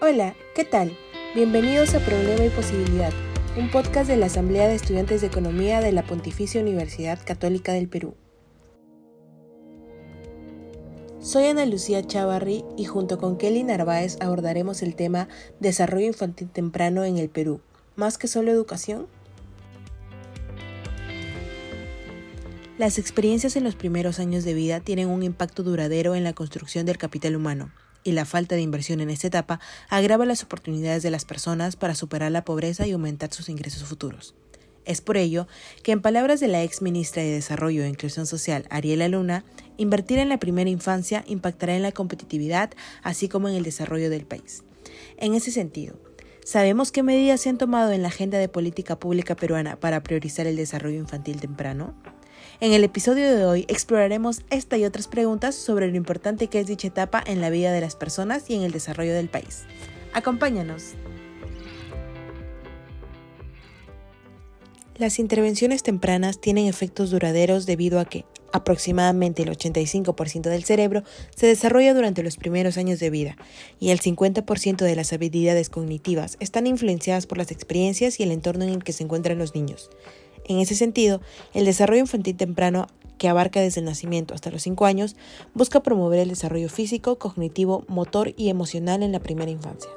Hola, ¿qué tal? Bienvenidos a Problema y Posibilidad, un podcast de la Asamblea de Estudiantes de Economía de la Pontificia Universidad Católica del Perú. Soy Ana Lucía Chavarri y junto con Kelly Narváez abordaremos el tema Desarrollo infantil temprano en el Perú, más que solo educación. Las experiencias en los primeros años de vida tienen un impacto duradero en la construcción del capital humano, y la falta de inversión en esta etapa agrava las oportunidades de las personas para superar la pobreza y aumentar sus ingresos futuros. Es por ello que, en palabras de la ex ministra de Desarrollo e Inclusión Social, Ariela Luna, invertir en la primera infancia impactará en la competitividad, así como en el desarrollo del país. En ese sentido, ¿sabemos qué medidas se han tomado en la agenda de política pública peruana para priorizar el desarrollo infantil temprano? En el episodio de hoy exploraremos esta y otras preguntas sobre lo importante que es dicha etapa en la vida de las personas y en el desarrollo del país. Acompáñanos. Las intervenciones tempranas tienen efectos duraderos debido a que aproximadamente el 85% del cerebro se desarrolla durante los primeros años de vida y el 50% de las habilidades cognitivas están influenciadas por las experiencias y el entorno en el que se encuentran los niños. En ese sentido, el desarrollo infantil temprano, que abarca desde el nacimiento hasta los 5 años, busca promover el desarrollo físico, cognitivo, motor y emocional en la primera infancia.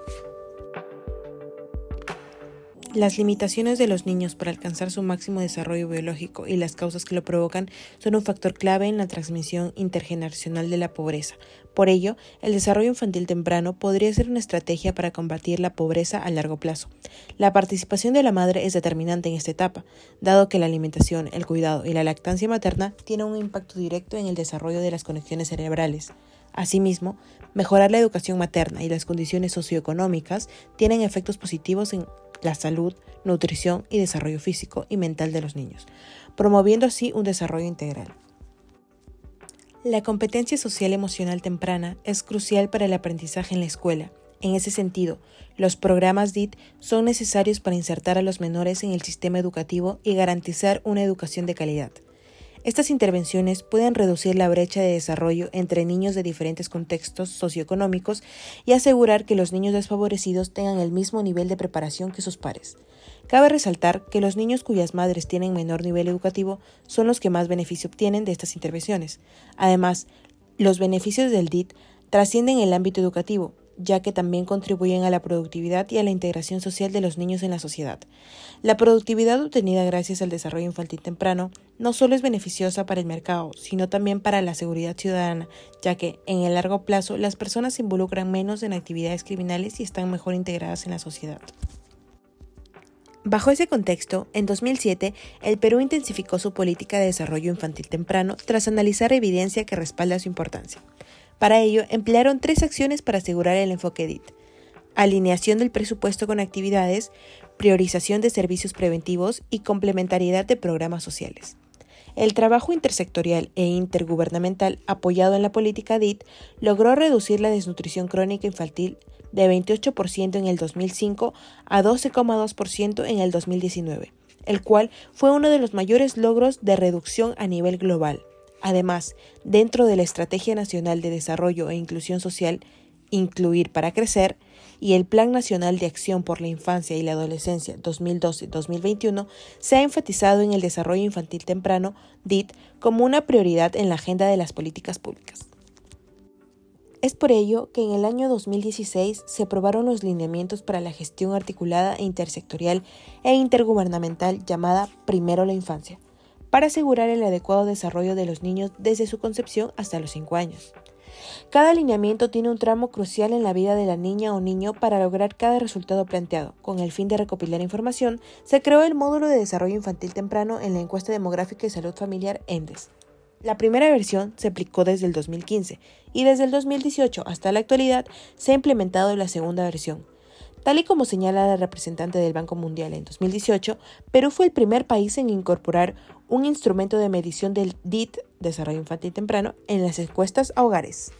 Las limitaciones de los niños para alcanzar su máximo desarrollo biológico y las causas que lo provocan son un factor clave en la transmisión intergeneracional de la pobreza. Por ello, el desarrollo infantil temprano podría ser una estrategia para combatir la pobreza a largo plazo. La participación de la madre es determinante en esta etapa, dado que la alimentación, el cuidado y la lactancia materna tienen un impacto directo en el desarrollo de las conexiones cerebrales. Asimismo, mejorar la educación materna y las condiciones socioeconómicas tienen efectos positivos en la salud, nutrición y desarrollo físico y mental de los niños, promoviendo así un desarrollo integral. La competencia social emocional temprana es crucial para el aprendizaje en la escuela. En ese sentido, los programas DIT son necesarios para insertar a los menores en el sistema educativo y garantizar una educación de calidad. Estas intervenciones pueden reducir la brecha de desarrollo entre niños de diferentes contextos socioeconómicos y asegurar que los niños desfavorecidos tengan el mismo nivel de preparación que sus pares. Cabe resaltar que los niños cuyas madres tienen menor nivel educativo son los que más beneficio obtienen de estas intervenciones. Además, los beneficios del DIT trascienden el ámbito educativo, ya que también contribuyen a la productividad y a la integración social de los niños en la sociedad. La productividad obtenida gracias al desarrollo infantil temprano no solo es beneficiosa para el mercado, sino también para la seguridad ciudadana, ya que en el largo plazo las personas se involucran menos en actividades criminales y están mejor integradas en la sociedad. Bajo ese contexto, en 2007, el Perú intensificó su política de desarrollo infantil temprano tras analizar evidencia que respalda su importancia. Para ello, emplearon tres acciones para asegurar el enfoque DIT. Alineación del presupuesto con actividades, priorización de servicios preventivos y complementariedad de programas sociales. El trabajo intersectorial e intergubernamental apoyado en la política DIT logró reducir la desnutrición crónica infantil de 28% en el 2005 a 12,2% en el 2019, el cual fue uno de los mayores logros de reducción a nivel global. Además, dentro de la Estrategia Nacional de Desarrollo e Inclusión Social, Incluir para Crecer, y el Plan Nacional de Acción por la Infancia y la Adolescencia 2012-2021, se ha enfatizado en el desarrollo infantil temprano, DIT, como una prioridad en la agenda de las políticas públicas. Es por ello que en el año 2016 se aprobaron los lineamientos para la gestión articulada e intersectorial e intergubernamental llamada Primero la Infancia, para asegurar el adecuado desarrollo de los niños desde su concepción hasta los 5 años. Cada alineamiento tiene un tramo crucial en la vida de la niña o niño para lograr cada resultado planteado. Con el fin de recopilar información, se creó el módulo de desarrollo infantil temprano en la encuesta demográfica y salud familiar ENDES. La primera versión se aplicó desde el 2015 y desde el 2018 hasta la actualidad se ha implementado la segunda versión, Tal y como señala la representante del Banco Mundial en 2018, Perú fue el primer país en incorporar un instrumento de medición del DIT, Desarrollo Infantil Temprano, en las encuestas a hogares.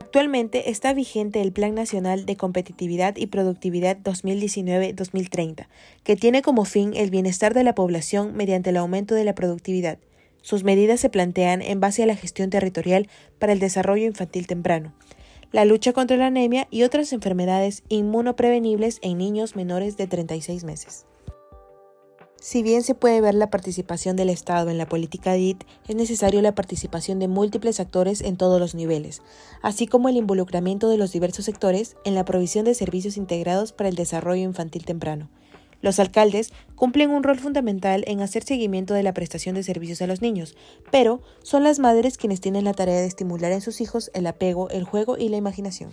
Actualmente está vigente el Plan Nacional de Competitividad y Productividad 2019-2030, que tiene como fin el bienestar de la población mediante el aumento de la productividad. Sus medidas se plantean en base a la gestión territorial para el desarrollo infantil temprano, la lucha contra la anemia y otras enfermedades inmunoprevenibles en niños menores de 36 meses. Si bien se puede ver la participación del Estado en la política DIT, es necesario la participación de múltiples actores en todos los niveles, así como el involucramiento de los diversos sectores en la provisión de servicios integrados para el desarrollo infantil temprano. Los alcaldes cumplen un rol fundamental en hacer seguimiento de la prestación de servicios a los niños, pero son las madres quienes tienen la tarea de estimular en sus hijos el apego, el juego y la imaginación.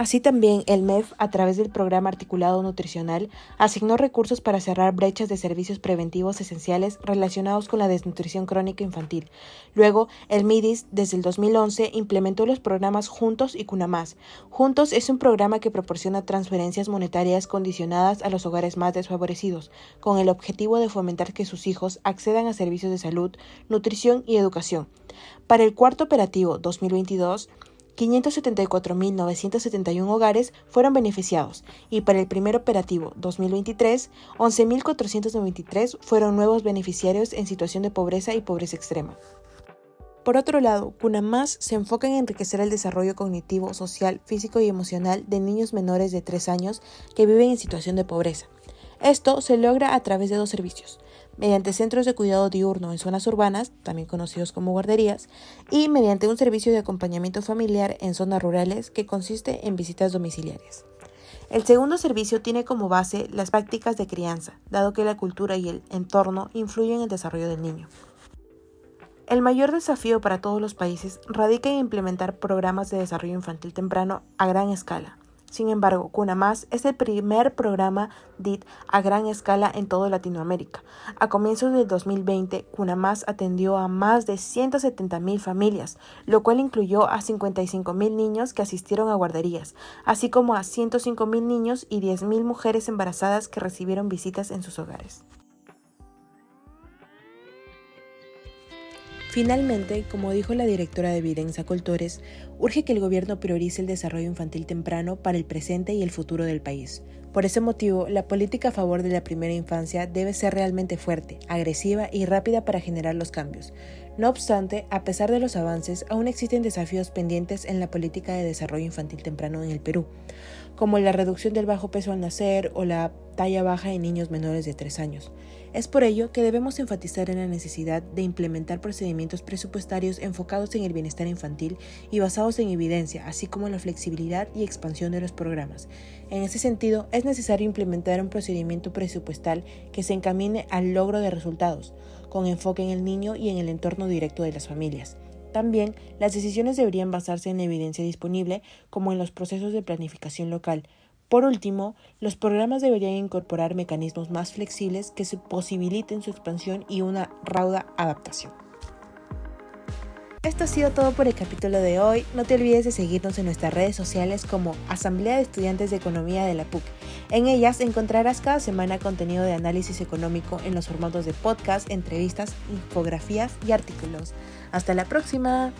Así también el MEF, a través del programa articulado nutricional, asignó recursos para cerrar brechas de servicios preventivos esenciales relacionados con la desnutrición crónica infantil. Luego, el MIDIS, desde el 2011, implementó los programas Juntos y Cunamás. Juntos es un programa que proporciona transferencias monetarias condicionadas a los hogares más desfavorecidos, con el objetivo de fomentar que sus hijos accedan a servicios de salud, nutrición y educación. Para el cuarto operativo 2022, 574.971 hogares fueron beneficiados y para el primer operativo 2023, 11.493 fueron nuevos beneficiarios en situación de pobreza y pobreza extrema. Por otro lado, CUNAMÁS se enfoca en enriquecer el desarrollo cognitivo, social, físico y emocional de niños menores de 3 años que viven en situación de pobreza. Esto se logra a través de dos servicios, mediante centros de cuidado diurno en zonas urbanas, también conocidos como guarderías, y mediante un servicio de acompañamiento familiar en zonas rurales que consiste en visitas domiciliarias. El segundo servicio tiene como base las prácticas de crianza, dado que la cultura y el entorno influyen en el desarrollo del niño. El mayor desafío para todos los países radica en implementar programas de desarrollo infantil temprano a gran escala, sin embargo, CUNAMás es el primer programa DIT a gran escala en toda Latinoamérica. A comienzos del 2020, CUNAMás atendió a más de 170.000 familias, lo cual incluyó a 55.000 niños que asistieron a guarderías, así como a 105.000 niños y 10.000 mujeres embarazadas que recibieron visitas en sus hogares. Finalmente, como dijo la directora de Videnza Coltores, urge que el gobierno priorice el desarrollo infantil temprano para el presente y el futuro del país. Por ese motivo, la política a favor de la primera infancia debe ser realmente fuerte, agresiva y rápida para generar los cambios. No obstante, a pesar de los avances, aún existen desafíos pendientes en la política de desarrollo infantil temprano en el Perú, como la reducción del bajo peso al nacer o la talla baja en niños menores de 3 años. Es por ello que debemos enfatizar en la necesidad de implementar procedimientos presupuestarios enfocados en el bienestar infantil y basados en evidencia, así como en la flexibilidad y expansión de los programas. En ese sentido, es necesario implementar un procedimiento presupuestal que se encamine al logro de resultados, con enfoque en el niño y en el entorno directo de las familias. También, las decisiones deberían basarse en evidencia disponible, como en los procesos de planificación local, por último, los programas deberían incorporar mecanismos más flexibles que se posibiliten su expansión y una rauda adaptación. Esto ha sido todo por el capítulo de hoy. No te olvides de seguirnos en nuestras redes sociales como Asamblea de Estudiantes de Economía de la PUC. En ellas encontrarás cada semana contenido de análisis económico en los formatos de podcast, entrevistas, infografías y artículos. Hasta la próxima.